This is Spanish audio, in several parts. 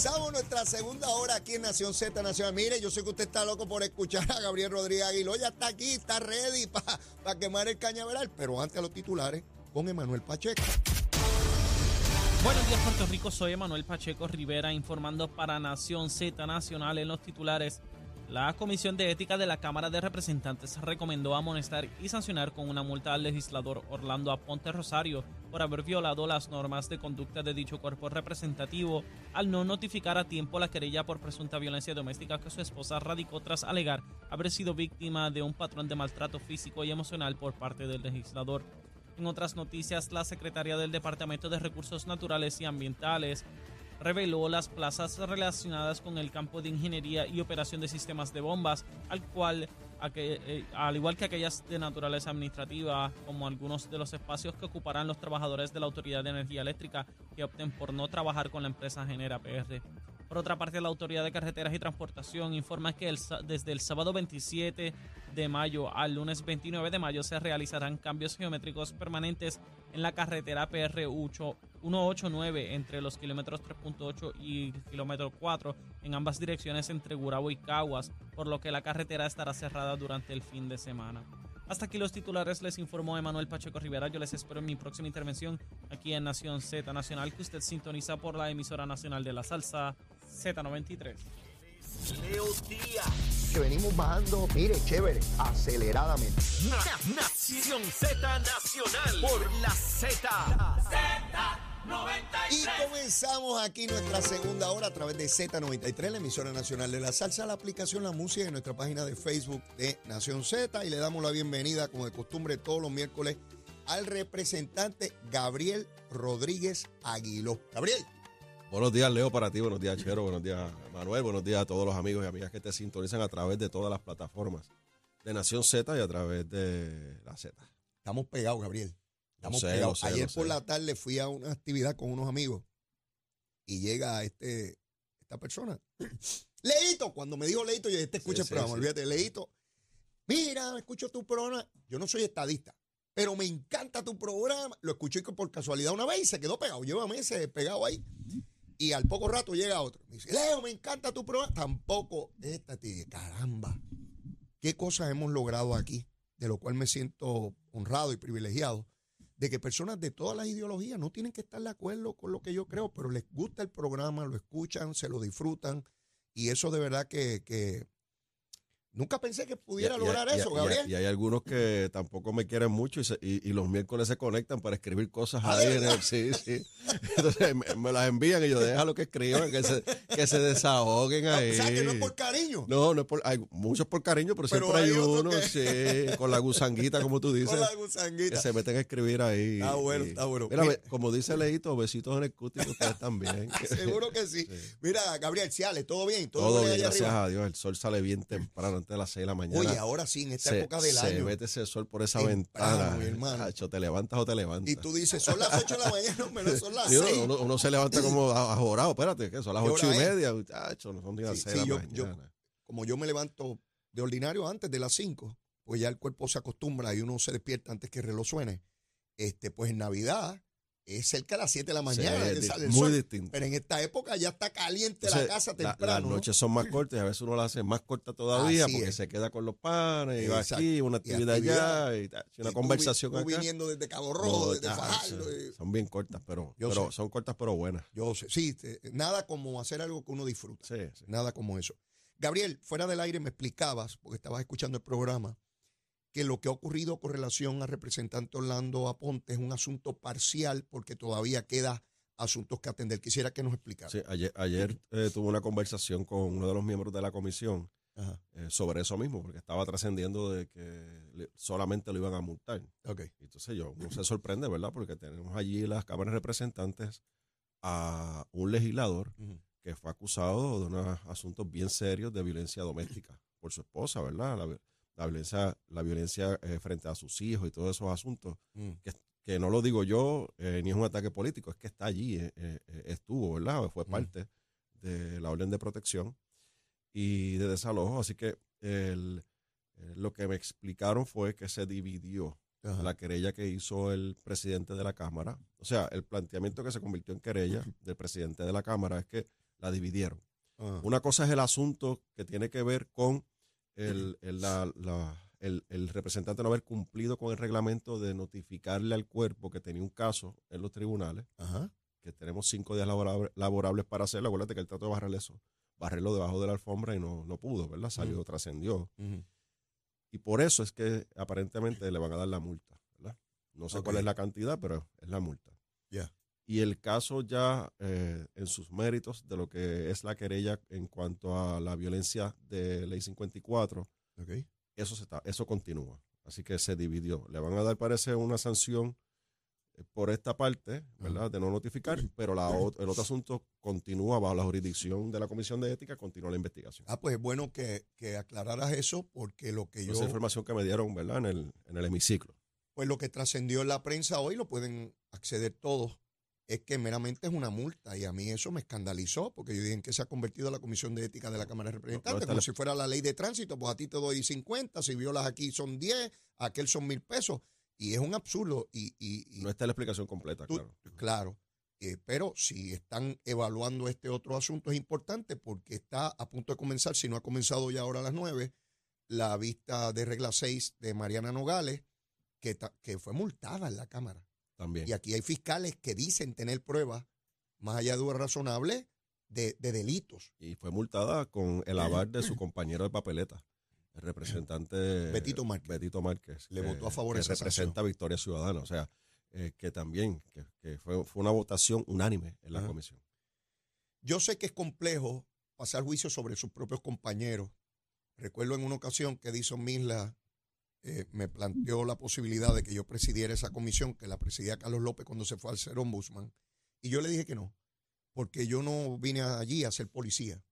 Comenzamos nuestra segunda hora aquí en Nación Z Nacional. Mire, yo sé que usted está loco por escuchar a Gabriel Rodríguez Aguiló. Ya está aquí, está ready para quemar el cañaveral. Pero antes a los titulares, con Emanuel Pacheco. Buenos días, Puerto Rico. Soy Emanuel Pacheco Rivera informando para Nación Z Nacional en los titulares. La Comisión de Ética de la Cámara de Representantes recomendó amonestar y sancionar con una multa al legislador Orlando Aponte Rosario por haber violado las normas de conducta de dicho cuerpo representativo al no notificar a tiempo la querella por presunta violencia doméstica que su esposa radicó tras alegar haber sido víctima de un patrón de maltrato físico y emocional por parte del legislador. En otras noticias, la secretaria del Departamento de Recursos Naturales y Ambientales, reveló las plazas relacionadas con el campo de ingeniería y operación de sistemas de bombas, al cual eh, al igual que aquellas de naturaleza administrativa, como algunos de los espacios que ocuparán los trabajadores de la Autoridad de Energía Eléctrica que opten por no trabajar con la empresa Genera PR. Por otra parte, la Autoridad de Carreteras y Transportación informa que desde el sábado 27 de mayo al lunes 29 de mayo se realizarán cambios geométricos permanentes en la carretera PR 189 entre los kilómetros 3.8 y kilómetro 4 en ambas direcciones entre Gurabo y Caguas, por lo que la carretera estará cerrada durante el fin de semana. Hasta aquí los titulares, les informó Emanuel Pacheco Rivera. Yo les espero en mi próxima intervención aquí en Nación Z Nacional, que usted sintoniza por la emisora nacional de la salsa Z93. Leo Díaz. Que venimos bajando, mire, chévere, aceleradamente. Nación Z Nacional por la Z. Z93. Y comenzamos aquí nuestra segunda hora a través de Z93, la emisora nacional de la salsa, la aplicación La Música en nuestra página de Facebook de Nación Z. Y le damos la bienvenida, como de costumbre, todos los miércoles al representante Gabriel Rodríguez Aguiló. Gabriel. Buenos días, Leo, para ti. Buenos días, Chero. Buenos días, Manuel. Buenos días a todos los amigos y amigas que te sintonizan a través de todas las plataformas de Nación Z y a través de la Z. Estamos pegados, Gabriel. Estamos pegados. Ayer por la tarde fui a una actividad con unos amigos y llega este, esta persona. Leito, cuando me dijo Leito, yo dije, este escucha el programa, olvídate, Leito. Mira, escucho tu programa. Yo no soy estadista, pero me encanta tu programa. Lo escuché por casualidad una vez y se quedó pegado. Lleva meses pegado ahí. Y al poco rato llega otro. Me dice, Leo, me encanta tu programa. Tampoco esta, te caramba. ¿Qué cosas hemos logrado aquí? De lo cual me siento honrado y privilegiado. De que personas de todas las ideologías no tienen que estar de acuerdo con lo que yo creo, pero les gusta el programa, lo escuchan, se lo disfrutan. Y eso de verdad que, que Nunca pensé que pudiera lograr eso, Gabriel. Y, hay algunos que tampoco me quieren mucho y, los miércoles se conectan para escribir cosas ah, ahí. En el, sí, sí. Entonces me, las envían y yo déjalo que escriban, que se, que se desahoguen ahí. O sea, que no es por cariño. No, no es por, hay muchos por cariño, pero, siempre hay, uno, sí, con la gusanguita, como tú dices. Con la gusanguita. Que se meten a escribir ahí. Está bueno, está bueno. Mira, como dice Leito, besitos en el cutis ustedes también. Seguro que sí. Mira, Gabriel Ciales, ¿todo bien? Todo, bien, gracias a Dios. El sol sale bien temprano, antes de las 6 de la mañana. Oye, ahora sí, en esta época del año. Se mete ese sol por esa ventana. Mi hermano. te levantas o te levantas. Y tú dices, son las 8 de la mañana, menos son las 6. Uno, se levanta como ajorado, espérate, que son las 8 y media. Muchacho, no son ni las 6 de la mañana. como yo me levanto de ordinario antes de las 5, pues ya el cuerpo se acostumbra y uno se despierta antes que el reloj suene. Este, pues en Navidad es cerca de las 7 de la mañana. muy distinto. Pero en esta época ya está caliente la casa temprano. las noches son más cortas y a veces uno la hace más corta todavía porque se queda con los panes y va aquí, una actividad, allá, y, una conversación acá. viniendo desde Cabo Rojo, desde Fajardo. Son bien cortas, pero, pero son cortas pero buenas. Yo sé, sí, nada como hacer algo que uno disfruta. Nada como eso. Gabriel, fuera del aire me explicabas, porque estabas escuchando el programa, que lo que ha ocurrido con relación al representante Orlando Aponte es un asunto parcial porque todavía queda asuntos que atender. Quisiera que nos explicara. Sí, ayer, ayer eh, tuve una conversación con uno de los miembros de la comisión eh, sobre eso mismo, porque estaba trascendiendo de que solamente lo iban a multar. Okay. Entonces yo, uno se sorprende, ¿verdad? Porque tenemos allí las cámaras representantes a un legislador que fue acusado de unos asuntos bien serios de violencia doméstica por su esposa, ¿verdad? La, la violencia, la violencia eh, frente a sus hijos y todos esos asuntos, mm. que, no lo digo yo, eh, ni es un ataque político, es que está allí, eh, estuvo, ¿verdad? Fue mm. parte de la orden de protección y de desalojo. Así que lo que me explicaron fue que se dividió la querella que hizo el presidente de la Cámara. O sea, el planteamiento que se convirtió en querella del presidente de la Cámara es que la dividieron. Una cosa es el asunto que tiene que ver con el, el, representante no haber cumplido con el reglamento de notificarle al cuerpo que tenía un caso en los tribunales, que tenemos cinco días laborables, para hacerlo. Acuérdate que él trató de barrer eso, barrerlo debajo de la alfombra y no, no pudo, ¿verdad? Salió, trascendió. Y por eso es que aparentemente le van a dar la multa, ¿verdad? No sé cuál es la cantidad, pero es la multa. Ya. Y el caso ya eh, en sus méritos de lo que es la querella en cuanto a la violencia de Ley 54, eso, se está, eso continúa. Así que se dividió. Le van a dar, parece, una sanción eh, por esta parte, ¿verdad? De no notificar, pero la, el otro asunto continúa bajo la jurisdicción de la Comisión de Ética, continúa la investigación. Ah, pues es bueno que, que aclararas eso, porque lo que yo... Esa información que me dieron, ¿verdad? En el, en el hemiciclo. Pues lo que trascendió en la prensa hoy lo pueden acceder todos es que meramente es una multa y a mí eso me escandalizó porque yo dije en que se ha convertido la Comisión de Ética de la Cámara de Representantes, como si fuera la ley de tránsito, pues a ti te doy 50, si violas aquí son 10, aquel son mil pesos y es un absurdo. Y, no está la explicación completa, claro. Claro, eh, pero si están evaluando este otro asunto es importante porque está a punto de comenzar, si no ha comenzado ya ahora a las 9, la vista de regla 6 de Mariana Nogales, que, que fue multada en la Cámara. Y aquí hay fiscales que dicen tener pruebas, más allá de dudas razonables, de, delitos. Y fue multada con el aval de su compañero de papeleta, el representante Betito Márquez. Betito Márquez Le votó a favor de esa representa Victoria Ciudadana. O sea, eh, que también que, fue, fue, una votación unánime en la comisión. Yo sé que es complejo pasar juicio sobre sus propios compañeros. Recuerdo en una ocasión que Dison Misla eh, me planteó la posibilidad de que yo presidiera esa comisión, que la presidía Carlos López cuando se fue al ser ombudsman. Y yo le dije que no, porque yo no vine allí a ser policía.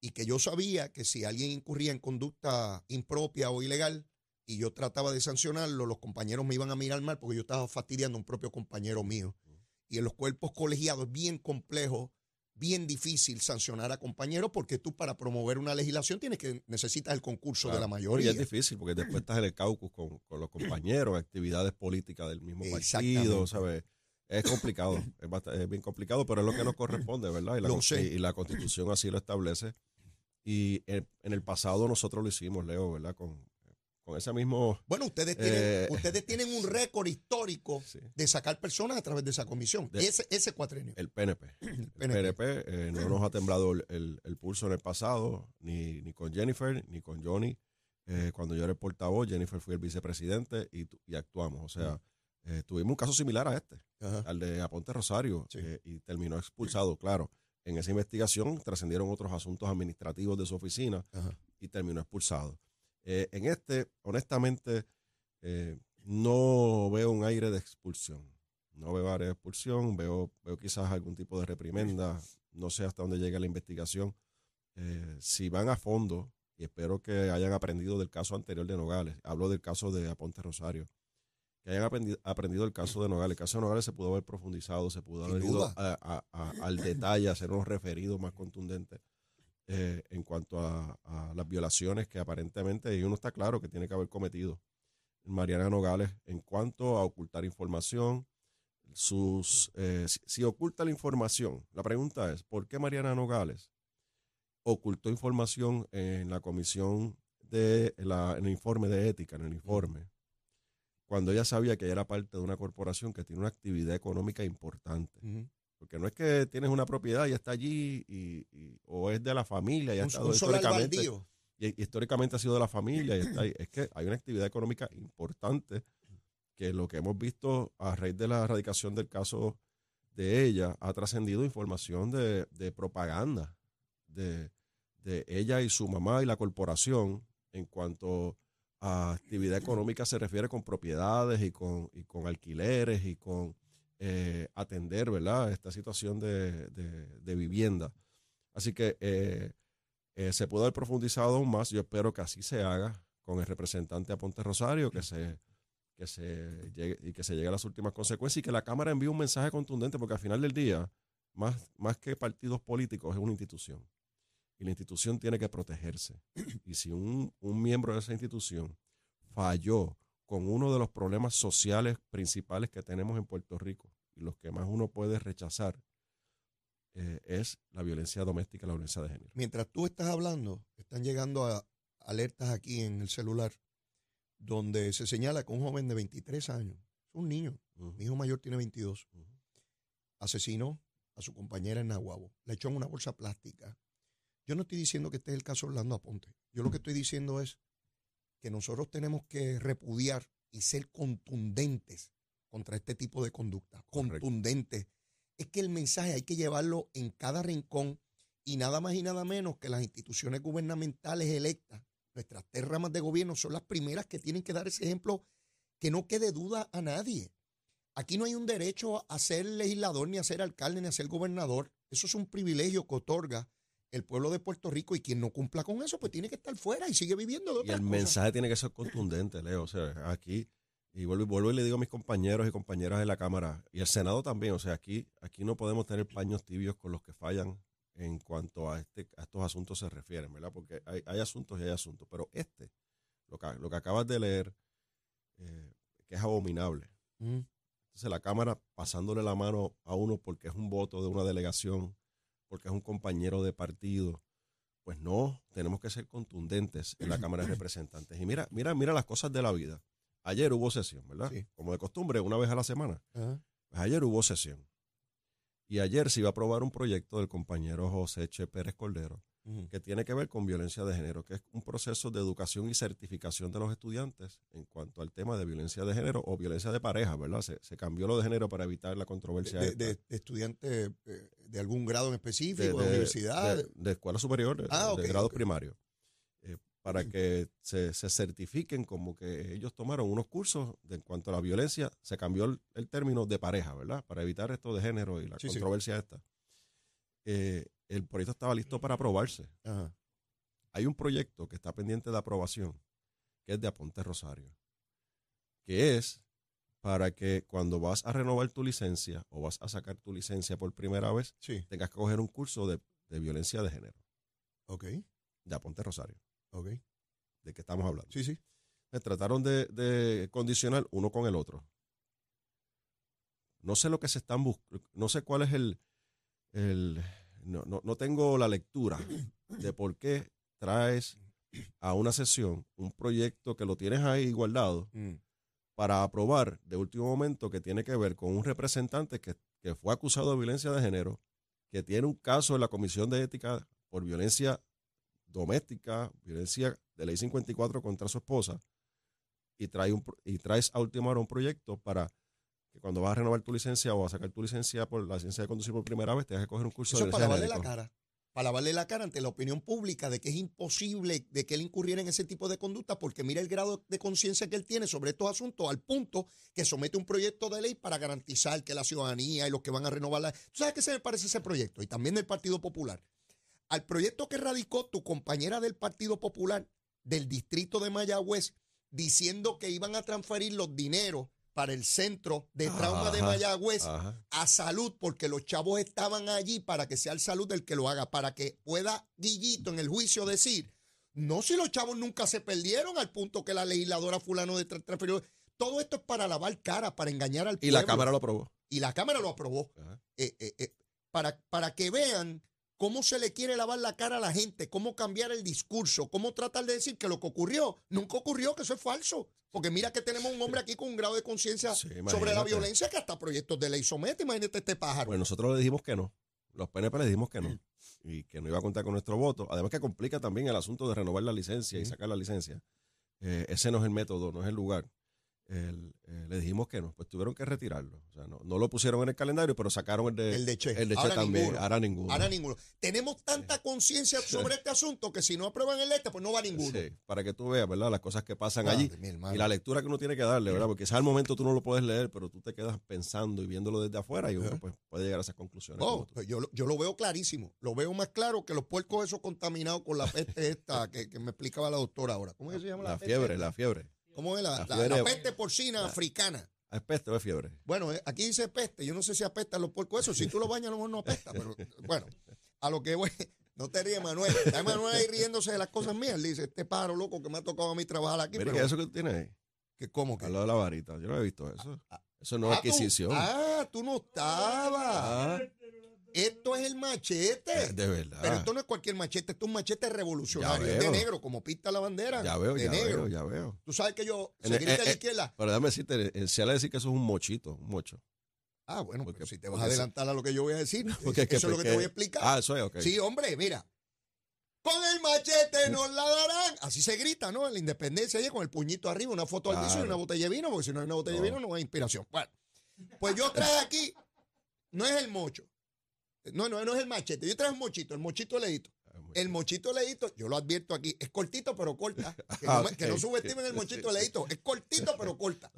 Y que yo sabía que si alguien incurría en conducta impropia o ilegal y yo trataba de sancionarlo, los compañeros me iban a mirar mal porque yo estaba fastidiando a un propio compañero mío. Y en los cuerpos colegiados es bien complejo bien difícil sancionar a compañeros porque tú para promover una legislación tienes que necesitas el concurso de la mayoría. Y es difícil porque después estás en el caucus con, los compañeros, actividades políticas del mismo partido, ¿sabes? Es complicado, es, bien complicado, pero es lo que nos corresponde, ¿verdad? Y la, y la constitución así lo establece. Y en, en, el pasado nosotros lo hicimos, Leo, ¿verdad? Con, con ese mismo... Bueno, ustedes tienen, eh, ustedes tienen un récord histórico de sacar personas a través de esa comisión, ese, ese cuatrenio. El PNP. El PNP, eh, no nos ha temblado el, pulso en el pasado, ni, ni con Jennifer, ni con Johnny. Eh, cuando yo era el portavoz, Jennifer fue el vicepresidente y, y actuamos. O sea, tuvimos un caso similar a este, al de Aponte Rosario, y terminó expulsado, claro. En esa investigación trascendieron otros asuntos administrativos de su oficina y terminó expulsado. Eh, en este, honestamente, eh, no veo un aire de expulsión. No veo aire de expulsión, veo, veo quizás algún tipo de reprimenda. No sé hasta dónde llega la investigación. Eh, si van a fondo, y espero que hayan aprendido del caso anterior de Nogales, hablo del caso de Aponte Rosario, que hayan aprendido, aprendido el caso de Nogales. El caso de Nogales se pudo haber profundizado, se pudo haber ido al detalle, hacer unos referidos más contundentes. Eh, en cuanto a, las violaciones que aparentemente, y uno está claro que tiene que haber cometido Mariana Nogales en cuanto a ocultar información, sus eh, si, oculta la información, la pregunta es, ¿por qué Mariana Nogales ocultó información en la comisión de la, en el informe de ética, en el informe, cuando ella sabía que era parte de una corporación que tiene una actividad económica importante? Porque no es que tienes una propiedad y está allí, y, o es de la familia y ha estado históricamente. Y, históricamente ha sido de la familia. Y está Es que hay una actividad económica importante que lo que hemos visto a raíz de la erradicación del caso de ella ha trascendido información de, propaganda de, de, ella y su mamá y la corporación en cuanto a actividad económica se refiere con propiedades y con, y con alquileres y con eh, atender, ¿verdad?, esta situación de, vivienda. Así que eh, eh, se pudo haber profundizado aún más. Yo espero que así se haga con el representante Aponte Rosario, que se, que se llegue, y que se llegue a las últimas consecuencias y que la Cámara envíe un mensaje contundente, porque al final del día, más, más que partidos políticos, es una institución. Y la institución tiene que protegerse. Y si un, un miembro de esa institución falló con uno de los problemas sociales principales que tenemos en Puerto Rico y los que más uno puede rechazar, eh, es la violencia doméstica, la violencia de género. Mientras tú estás hablando, están llegando a alertas aquí en el celular donde se señala que un joven de 23 años, un niño, mi hijo mayor tiene 22, asesinó a su compañera en Nahuabo, le echó en una bolsa plástica. Yo no estoy diciendo que este es el caso Orlando Aponte. Yo lo que estoy diciendo es que nosotros tenemos que repudiar y ser contundentes contra este tipo de conducta. Contundentes. Es que el mensaje hay que llevarlo en cada rincón y nada más y nada menos que las instituciones gubernamentales electas, nuestras tres ramas de gobierno, son las primeras que tienen que dar ese ejemplo que no quede duda a nadie. Aquí no hay un derecho a ser legislador, ni a ser alcalde, ni a ser gobernador. Eso es un privilegio que otorga el pueblo de Puerto Rico y quien no cumpla con eso, pues tiene que estar fuera y sigue viviendo de Y el mensaje tiene que ser contundente, Leo. O sea, aquí, y vuelvo, vuelvo y le digo a mis compañeros y compañeras de la Cámara, y al Senado también, o sea, aquí, aquí no podemos tener paños tibios con los que fallan en cuanto a, este, a estos asuntos se refieren, ¿verdad? Porque hay, hay asuntos y hay asuntos, pero este, lo que, lo que acabas de leer, eh, que es abominable. Entonces la Cámara pasándole la mano a uno porque es un voto de una delegación, porque es un compañero de partido. Pues no, tenemos que ser contundentes en la Cámara de Representantes. Y mira, mira, mira las cosas de la vida. Ayer hubo sesión, ¿verdad? Como de costumbre, una vez a la semana. Pues ayer hubo sesión. Y ayer se iba a aprobar un proyecto del compañero José Che Pérez Cordero que tiene que ver con violencia de género, que es un proceso de educación y certificación de los estudiantes en cuanto al tema de violencia de género o violencia de pareja, ¿verdad? Se, cambió lo de género para evitar la controversia. ¿De, de, estudiantes eh, de algún grado en específico, de, universidad? De, escuela superior, de, ah, grados primarios. Eh, para que se, certifiquen como que ellos tomaron unos cursos de, en cuanto a la violencia, se cambió el, término de pareja, ¿verdad? Para evitar esto de género y la controversia esta. Eh, el proyecto estaba listo para aprobarse. Hay un proyecto que está pendiente de aprobación, que es de Aponte Rosario, que es para que cuando vas a renovar tu licencia o vas a sacar tu licencia por primera vez, tengas que coger un curso de, violencia de género. Ok. De Aponte Rosario. Ok. ¿De qué estamos hablando? Sí, sí. Me trataron de, de condicionar uno con el otro. No sé lo que se están buscando, no sé cuál es el, el, no, no, no tengo la lectura de por qué traes a una sesión un proyecto que lo tienes ahí guardado mm. para aprobar de último momento que tiene que ver con un representante que, que, fue acusado de violencia de género, que tiene un caso en la Comisión de Ética por violencia doméstica, violencia de ley 54 contra su esposa, y, trae un, y traes a última hora un proyecto para que cuando vas a renovar tu licencia o a sacar tu licencia por la licencia de conducir por primera vez, te que coger un curso Eso de para lavarle la cara. Para lavarle la cara ante la opinión pública de que es imposible de que él incurriera en ese tipo de conducta porque mira el grado de conciencia que él tiene sobre estos asuntos al punto que somete un proyecto de ley para garantizar que la ciudadanía y los que van a renovar la... ¿Tú sabes qué se me parece ese proyecto? Y también del Partido Popular. Al proyecto que radicó tu compañera del Partido Popular del distrito de Mayagüez diciendo que iban a transferir los dineros para el centro de trauma de Mayagüez a salud, porque los chavos estaban allí para que sea el salud el que lo haga, para que pueda Guillito en el juicio decir, no si los chavos nunca se perdieron al punto que la legisladora fulano de transferió. Todo esto es para lavar cara, para engañar al pueblo. Y la Cámara lo aprobó. Y la Cámara lo aprobó. Eh, eh, eh, para, para que vean cómo se le quiere lavar la cara a la gente, cómo cambiar el discurso, cómo tratar de decir que lo que ocurrió nunca ocurrió, que eso es falso. Porque mira que tenemos un hombre aquí con un grado de conciencia sobre la violencia que hasta proyectos de ley somete. Imagínate este pájaro. Pues nosotros le dijimos que no. Los PNP le dijimos que no. Y que no iba a contar con nuestro voto. Además que complica también el asunto de renovar la licencia y sacar la licencia. Eh, ese no es el método, no es el lugar el, eh, le dijimos que no, pues tuvieron que retirarlo. O sea, no, no, lo pusieron en el calendario, pero sacaron el de, el de Che, el de che también. Ahora ninguno. Ahora ninguno. Tenemos tanta conciencia sobre este asunto que si no aprueban el este, pues no va ninguno. Sí, para que tú veas, ¿verdad? Las cosas que pasan allí. Y la lectura que uno tiene que darle, ¿verdad? Porque quizás al momento tú no lo puedes leer, pero tú te quedas pensando y viéndolo desde afuera y uno pues, puede llegar a esas conclusiones. Oh, pues yo, yo lo veo clarísimo. Lo veo más claro que los puercos esos contaminados con la peste esta que, me explicaba la doctora ahora. ¿Cómo se llama la, la fiebre? La fiebre. ¿Cómo es la, la, peste porcina africana? ¿Es peste o es fiebre? Bueno, eh, aquí dice peste. Yo no sé si apesta los puercos. Eso, si tú lo bañas, a lo mejor no apesta. Pero bueno, a lo que voy. No te ríes, Manuel. Está Manuel ahí riéndose de las cosas mías. Él dice, este pájaro loco que me ha tocado a mí trabajar aquí. Mira, que eso que tú tienes ahí. ¿Que ¿Cómo que? Al lado de la varita. Yo no he visto eso. Ah, ah, eso no es ah, adquisición. ah, tú no estabas. Esto es el machete. De verdad. Pero esto no es cualquier machete, esto es un machete revolucionario. Es de negro, como pinta la bandera. Ya veo, de ya negro. veo, ya veo. Tú sabes que yo se grita a la eh, izquierda. Pero déjame decirte, en le decir que eso es un mochito, un mocho. Ah, bueno, porque, si te vas a adelantar a lo que yo voy a decir, porque eso es lo que te voy a explicar. Ah, eso es, ok. Sí, hombre, mira. Con el machete nos la darán. Así se grita, ¿no? En la independencia, con el puñito arriba, una foto al piso y una botella de vino, porque si no hay una botella de vino no hay inspiración. Bueno, pues yo traje aquí, no es el mocho, no, no, no es el machete, yo traje un mochito, el mochito leíto. Ah, el mochito leíto, yo lo advierto aquí, es cortito pero corta. Que no, que no subestimen el mochito leíto, es cortito pero corta.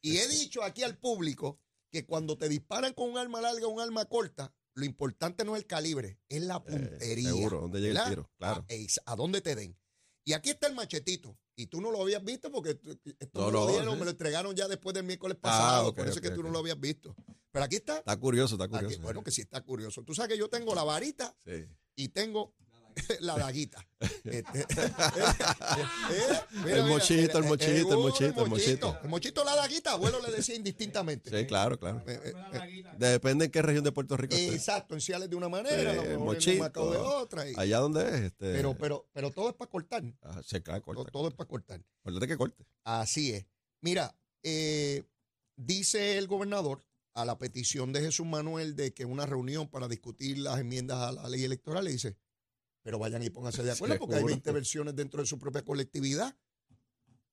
Y he dicho aquí al público que cuando te disparan con un arma larga o un arma corta, lo importante no es el calibre, es la eh, puntería. seguro, donde llega el tiro, claro. A, a, dónde te den. Y aquí está el machetito. Y tú no lo habías visto porque no, lo dieron, me lo entregaron ya después del miércoles ah, pasado. por eso es que tú no lo habías visto. Pero aquí está. Está curioso, está curioso. bueno, que sí está curioso. Tú sabes que yo tengo la varita y tengo la daguita. Este, eh, eh, el mochito, el mochito, el mochito, el mochito. El mochito, la daguita, abuelo le decía indistintamente. Sí, claro, claro. Depende en qué región de Puerto Rico Exacto, en Ciales de una manera, el mochito, de otra. Allá donde es. Este... Pero, pero, pero todo es para cortar. Ah, sí, claro, corta. Todo, es para cortar. Acuérdate que corte. Así es. Mira, eh, dice el gobernador a la petición de Jesús Manuel de que una reunión para discutir las enmiendas a la ley electoral, le dice, pero vayan y pónganse de acuerdo porque hay 20 versiones dentro de su propia colectividad.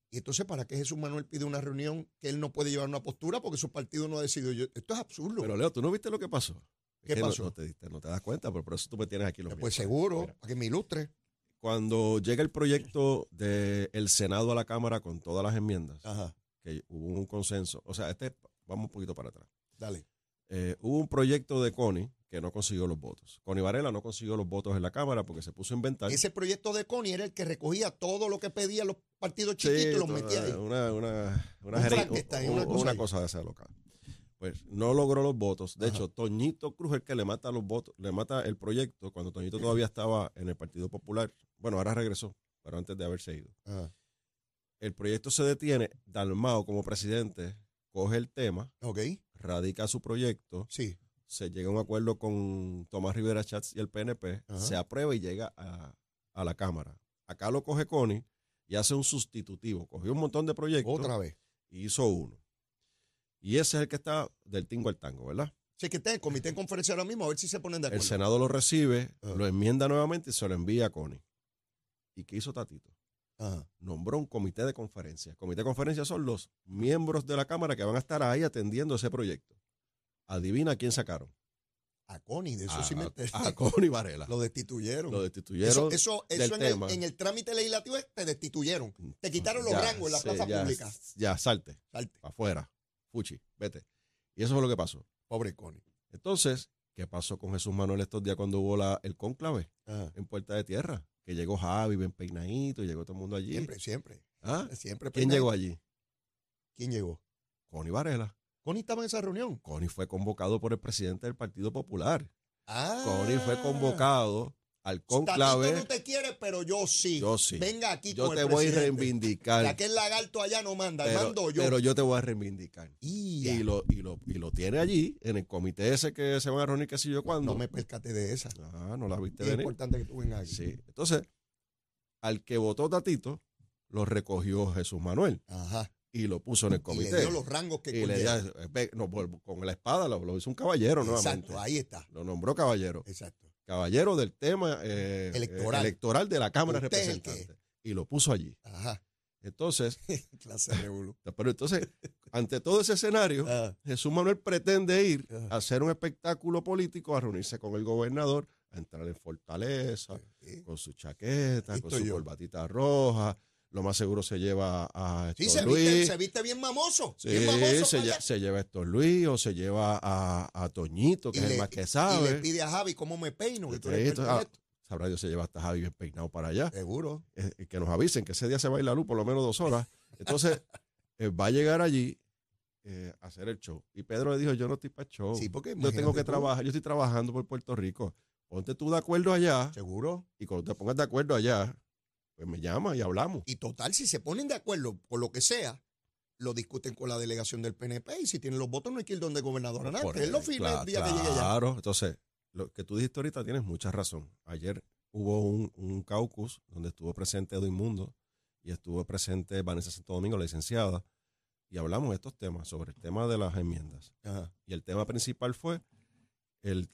Y entonces, ¿para qué Jesús Manuel pide una reunión que él no puede llevar una postura porque su partido no ha decidido? esto es absurdo. Pero Leo, ¿tú no viste lo que pasó? ¿Qué pasó? No, te, no, te, das cuenta, pero por eso tú me tienes aquí los Pues seguro, para que me ilustre. Cuando llega el proyecto del Senado a la Cámara con todas las enmiendas, que hubo un consenso, o sea, este, vamos un poquito para atrás. Dale. Eh, hubo un proyecto de Connie que no consiguió los votos. Connie Varela no consiguió los votos en la Cámara porque se puso a inventar. Ese proyecto de Connie era el que recogía todo lo que pedían los partidos chiquitos y los metía ahí. Una, una, una, una, cosa, de esa local. Pues no logró los votos. De hecho, Toñito Cruz, el que le mata los votos, le mata el proyecto cuando Toñito todavía estaba en el Partido Popular. Bueno, ahora regresó, pero antes de haberse ido. El proyecto se detiene. Dalmao, como presidente, coge el tema, radica su proyecto. Sí se llega a un acuerdo con Tomás Rivera Chats y el PNP, se aprueba y llega a, la Cámara. Acá lo coge Connie y hace un sustitutivo. Cogió un montón de proyectos. Otra vez. Y hizo uno. Y ese es el que está del tingo al tango, ¿verdad? Sí, que está en comité en conferencia ahora mismo, a ver si se ponen de acuerdo. El Senado lo recibe, lo enmienda nuevamente y se lo envía a Connie. ¿Y qué hizo Tatito? Nombró un comité de conferencia. Comité de conferencia son los miembros de la Cámara que van a estar ahí atendiendo ese proyecto. Adivina quién sacaron. A Connie, de eso sí me A Connie Varela. Lo destituyeron. Lo destituyeron. Eso, eso, en, El, trámite legislativo te destituyeron. Te quitaron los rangos en la plaza pública. Ya, salte. Salte. Afuera. Fuchi, vete. Y eso fue lo que pasó. Pobre Connie. Entonces, ¿qué pasó con Jesús Manuel estos días cuando hubo la, el cónclave en Puerta de Tierra? Que llegó Javi bien peinadito llegó todo el mundo allí. Siempre, siempre. ¿Ah? Siempre ¿Quién llegó allí? ¿Quién llegó? Connie Varela. Connie estaba en esa reunión. Connie fue convocado por el presidente del Partido Popular. Ah. Connie fue convocado al conclave. Tatito no te quiere, pero yo sí. Yo sí. Venga aquí yo con te voy a reivindicar. Ya que el lagarto allá no manda, mando yo. Pero yo te voy a reivindicar. Y, lo, y, lo, y lo tiene allí, en el comité ese que se van a reunir, qué sé yo cuándo. No me percate de esa. Ah, no la viste Es importante que tú vengas aquí. Sí. Entonces, al que votó Tatito, lo recogió Jesús Manuel. Ajá y lo puso en el comité. Y le dio los rangos que y le no, con la espada lo, hizo un caballero nuevamente. Exacto, ahí está. Lo nombró caballero. Exacto. Caballero del tema eh, electoral. electoral de la Cámara de Representantes. Y lo puso allí. Ajá. Entonces, clase pero entonces, ante todo ese escenario, ah. Jesús Manuel pretende ir ah. a hacer un espectáculo político, a reunirse con el gobernador, a entrar en fortaleza, con su chaqueta, con su corbatita roja, lo más seguro se lleva a Héctor sí, se Luis. Viste, se viste bien mamoso. Sí, bien mamoso se, lleva a Héctor Luis o se lleva a, Toñito, que es el más que sabe. Y le pide a Javi cómo me peino. Ah, sabrá Dios se lleva hasta Javi bien peinado para allá. Seguro. Eh, que nos avisen que ese día se va a ir la luz por lo menos dos horas. Entonces, eh, va a llegar allí eh, a hacer el show. Y Pedro le dijo, yo no estoy para show. Sí, porque yo tengo que trabajar, yo estoy trabajando por Puerto Rico. Ponte tú de acuerdo allá. Seguro. Y cuando te pongas de acuerdo allá, pues me llama y hablamos. Y total, si se ponen de acuerdo por lo que sea, lo discuten con la delegación del PNP y si tienen los votos no hay que ir donde gobernador a nada. Él lo firma el día que llegue Claro, entonces lo que tú dijiste ahorita tienes mucha razón. Ayer hubo un, un caucus donde estuvo presente Edwin Mundo y estuvo presente Vanessa Santo Domingo, la licenciada, y hablamos de estos temas, sobre el tema de las enmiendas. Y el tema principal fue el,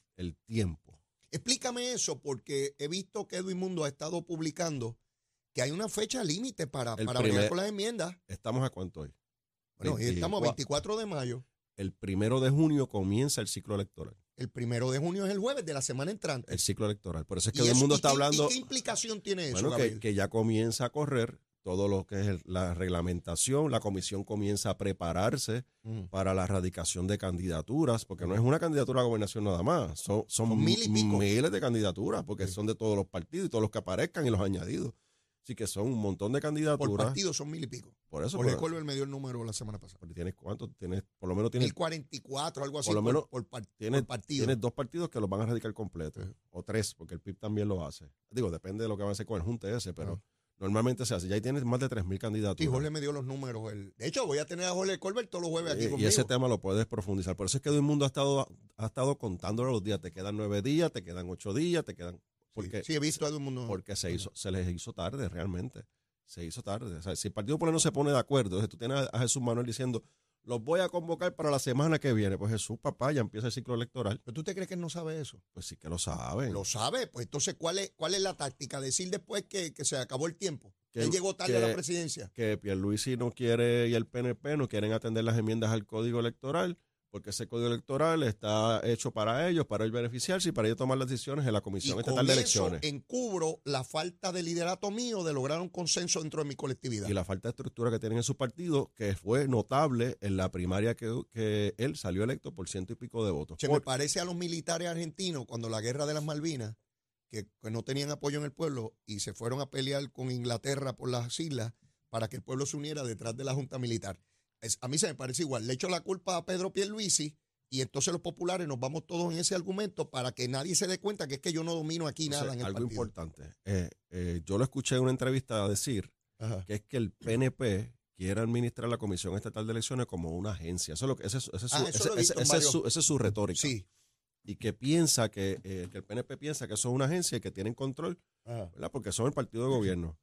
tiempo. Explícame eso, porque he visto que Edwin Mundo ha estado publicando que hay una fecha límite para, para con las enmiendas. ¿Estamos a cuánto hoy? Bueno, estamos a 24 de mayo. El primero de junio comienza el ciclo electoral. El primero de junio es el jueves de la semana entrante. El ciclo electoral. Por eso es que todo el mundo está hablando. ¿y ¿Qué implicación tiene eso? Bueno, que, que, ya comienza a correr todo lo que es la reglamentación, la comisión comienza a prepararse mm. para la erradicación de candidaturas, porque no es una candidatura a gobernación nada más, son, son, miles de candidaturas, porque son de todos los partidos y todos los que aparezcan y los añadidos. Así que son un montón de candidaturas. Por partido son mil y pico. Por eso. Porque Colbert me dio el número la semana pasada. ¿Tienes cuánto? Tienes, por lo menos tienes. 1044, algo así. Por lo menos por, tienes, partido. Tienes dos partidos que los van a radicar completo. O tres, porque el PIB también lo hace. Digo, depende de lo que va a hacer con el Junte ese, pero. Normalmente se hace. Ya ahí tienes más de 3.000 candidatos. Y Jorge me dio los números. de hecho, voy a tener a Jorge Colbert todos los jueves aquí y, conmigo. Y ese tema lo puedes profundizar. Por eso es que todo el mundo ha estado, ha estado contándolo los días. Te quedan nueve días, te quedan ocho días, te quedan... Porque, sí, he visto a todo el mundo. Porque se, hizo, se les hizo tarde realmente. Se hizo tarde. O sea, si el Partido Popular no se pone de acuerdo, entonces tú tienes a Jesús Manuel diciendo, los voy a convocar para la semana que viene. Pues Jesús, papá, ya empieza el ciclo electoral. ¿Pero tú te crees que él no sabe eso? Pues sí que lo sabe. Lo sabe. Pues entonces, ¿cuál es, cuál es la táctica? Decir después que, que se acabó el tiempo. Que él llegó tarde a la presidencia. Que Pierluisi no quiere y el PNP no quieren atender las enmiendas al código electoral porque ese código electoral está hecho para ellos, para ellos beneficiarse y para ellos tomar las decisiones en la Comisión Estatal de Elecciones. encubro la falta de liderato mío de lograr un consenso dentro de mi colectividad. Y la falta de estructura que tienen en su partido, que fue notable en la primaria que, él salió electo por ciento y pico de votos. Se me parece a los militares argentinos cuando la guerra de las Malvinas, que, que no tenían apoyo en el pueblo y se fueron a pelear con Inglaterra por las islas para que el pueblo se uniera detrás de la Junta Militar a mí se me parece igual. Le echo la culpa a Pedro Pierluisi y entonces los populares nos vamos todos en ese argumento para que nadie se dé cuenta que es que yo no domino aquí nada en el Algo importante. Eh, eh, yo lo escuché en una entrevista decir que es que el PNP quiere administrar la Comisión Estatal de Elecciones como una agencia. Eso es, lo que, ese, es su, retórica. Sí. Y que piensa que, eh, que, el PNP piensa que es una agencia y que tienen control, ¿verdad? porque son el partido de gobierno.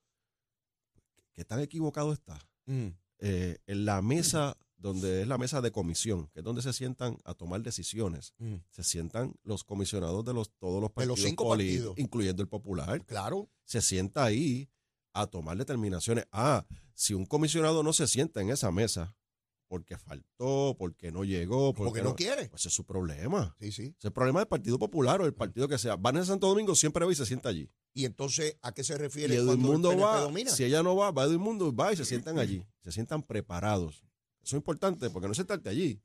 ¿Qué tan equivocado está? Mm. Eh, en la mesa donde es la mesa de comisión, que es donde se sientan a tomar decisiones, mm. se sientan los comisionados de los todos los partidos, los incluyendo el popular. Claro. Se sienta ahí a tomar determinaciones. Ah, si un comisionado no se sienta en esa mesa porque faltó, porque no llegó, porque, no, quiere. Pues es su problema. Sí, sí. Es el problema del Partido Popular o el partido que sea. Van a Santo Domingo, siempre va y se sienta allí. Y entonces, ¿a qué se refiere y cuando el PNP va, domina? Si ella no va, va Mundo va y se sientan allí. Se sientan preparados. Eso es importante porque no es sentarte allí.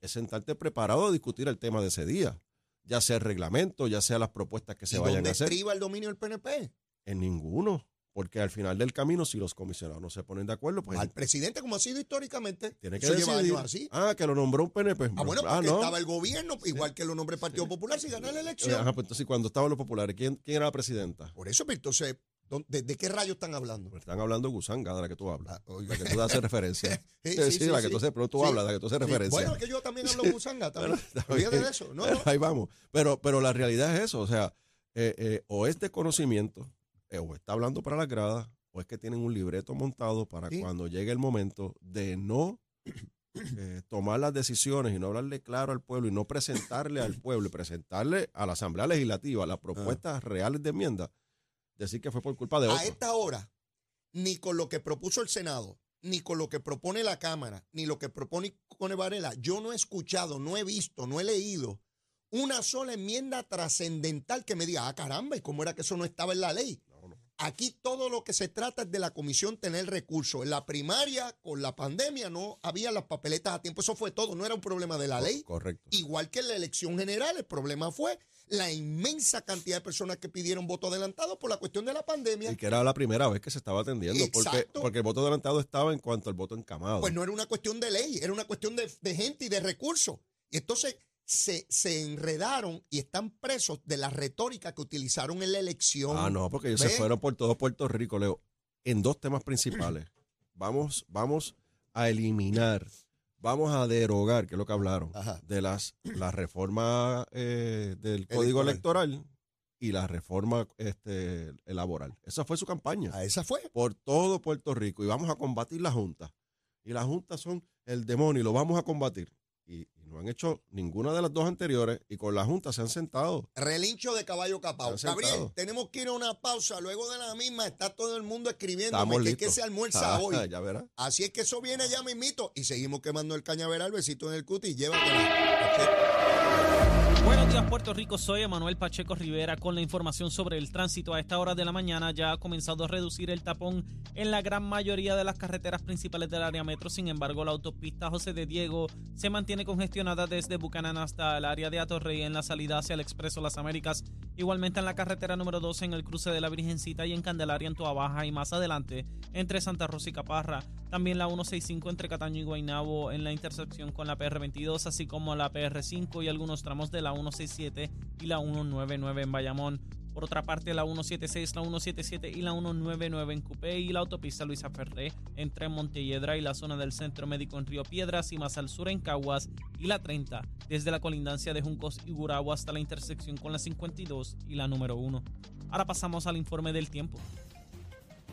Es sentarte preparado a discutir el tema de ese día. Ya sea el reglamento, ya sea las propuestas que se vayan a hacer. ¿Dónde el dominio del PNP? En ninguno. Porque al final del camino, si los comisionados no se ponen de acuerdo, pues. Al presidente, como ha sido históricamente, tiene que decidir. así. Ah, que lo nombró un PNP. Ah, bueno, ah, porque estaba el gobierno, igual que lo nombró el Partido Popular, si ganó la elección. Ajá, pues entonces, cuando estaban los populares, ¿quién, quién era la presidenta? Por eso, pero pues, entonces, ¿De, qué rayos están hablando? Pues están hablando de Gusanga, de la que tú hablas. Ah, la que tú haces referencia. sí, sí, la que tú, pero tú hablas, de la que tú haces referencia. Bueno, es que yo también hablo de Gusanga. También. de eso. No, Ahí vamos. Pero, pero la realidad es eso. O sea, eh, eh, o es de conocimiento, eh, o está hablando para las gradas, o es que tienen un libreto montado para cuando llegue el momento de no eh, tomar las decisiones y no hablarle claro al pueblo y no presentarle al pueblo y presentarle a la Asamblea Legislativa las propuestas reales de enmienda, decir que fue por culpa de otro. A esta hora, ni con lo que propuso el Senado, ni con lo que propone la Cámara, ni lo que propone Cone Varela, yo no he escuchado, no he visto, no he leído una sola enmienda trascendental que me diga, ah, caramba, ¿y cómo era que eso no estaba en la ley? Aquí todo lo que se trata es de la comisión tener recursos. En la primaria, con la pandemia, no había las papeletas a tiempo. Eso fue todo, no era un problema de la ley. Correcto. Igual que en la elección general, el problema fue la inmensa cantidad de personas que pidieron voto adelantado por la cuestión de la pandemia. Y que era la primera vez que se estaba atendiendo. Porque, porque el voto adelantado estaba en cuanto al voto encamado. Pues no era una cuestión de ley, era una cuestión de, de gente y de recursos. Y entonces se, se, enredaron y están presos de la retórica que utilizaron en la elección. Ah, no, porque ellos se fueron por todo Puerto Rico, Leo, en dos temas principales. Vamos, vamos a eliminar vamos a derogar, que es lo que hablaron, de las la reforma eh, del Código Electoral. y la reforma este, laboral. Esa fue su campaña. ¿A esa fue? Por todo Puerto Rico. Y vamos a combatir la Junta. Y la Junta son el demonio y lo vamos a combatir y, no han hecho ninguna de las dos anteriores y con la Junta se han sentado. Relincho de caballo capao. Gabriel, tenemos que ir a una pausa. Luego de la misma está todo el mundo escribiendo que, que se almuerza hoy. Ya verá. Así es que eso viene ya mismito y seguimos quemando el cañaveral, besito en el cuti y llévatelo. Buenos días Puerto Rico, soy Emanuel Pacheco Rivera con la información sobre el tránsito. A esta hora de la mañana ya ha comenzado a reducir el tapón en la gran mayoría de las carreteras principales del área metro. Sin embargo, la autopista José de Diego se mantiene congestionada desde Bucanán hasta el área de Atorrey en la salida hacia el Expreso Las Américas. Igualmente en la carretera número 12 en el cruce de la Virgencita y en Candelaria en Tua Baja y más adelante entre Santa Rosa y Caparra. También la 165 entre Cataño y Guaynabo en la intersección con la PR22, así como la PR5 y algunos tramos de la 167 y la 199 en Bayamón. Por otra parte, la 176, la 177 y la 199 en Cupé y la autopista Luisa Ferré entre Montelledra y la zona del Centro Médico en Río Piedras y más al sur en Caguas y la 30 desde la colindancia de Juncos y Gurabo hasta la intersección con la 52 y la número 1. Ahora pasamos al informe del tiempo.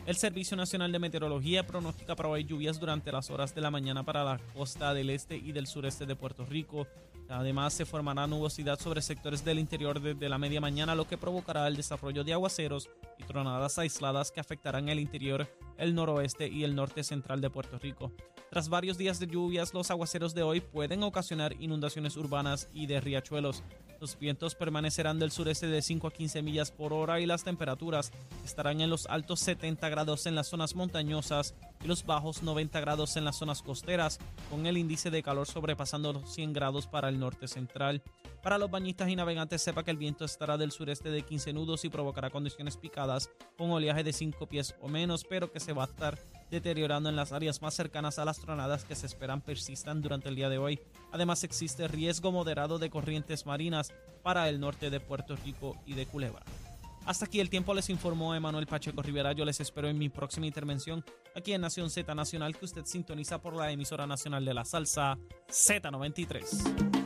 El Servicio Nacional de Meteorología pronostica para hoy lluvias durante las horas de la mañana para la costa del este y del sureste de Puerto Rico. Además, se formará nubosidad sobre sectores del interior desde la media mañana, lo que provocará el desarrollo de aguaceros y tronadas aisladas que afectarán el interior, el noroeste y el norte central de Puerto Rico. Tras varios días de lluvias, los aguaceros de hoy pueden ocasionar inundaciones urbanas y de riachuelos. Los vientos permanecerán del sureste de 5 a 15 millas por hora y las temperaturas estarán en los altos 70 grados en las zonas montañosas y los bajos 90 grados en las zonas costeras, con el índice de calor sobrepasando los 100 grados para el norte central. Para los bañistas y navegantes, sepa que el viento estará del sureste de 15 nudos y provocará condiciones picadas con oleaje de 5 pies o menos, pero que se va a estar deteriorando en las áreas más cercanas a las tronadas que se esperan persistan durante el día de hoy. Además, existe riesgo moderado de corrientes marinas para el norte de Puerto Rico y de Culebra. Hasta aquí el tiempo les informó Emanuel Pacheco Rivera. Yo les espero en mi próxima intervención aquí en Nación Z Nacional que usted sintoniza por la emisora nacional de la salsa Z93.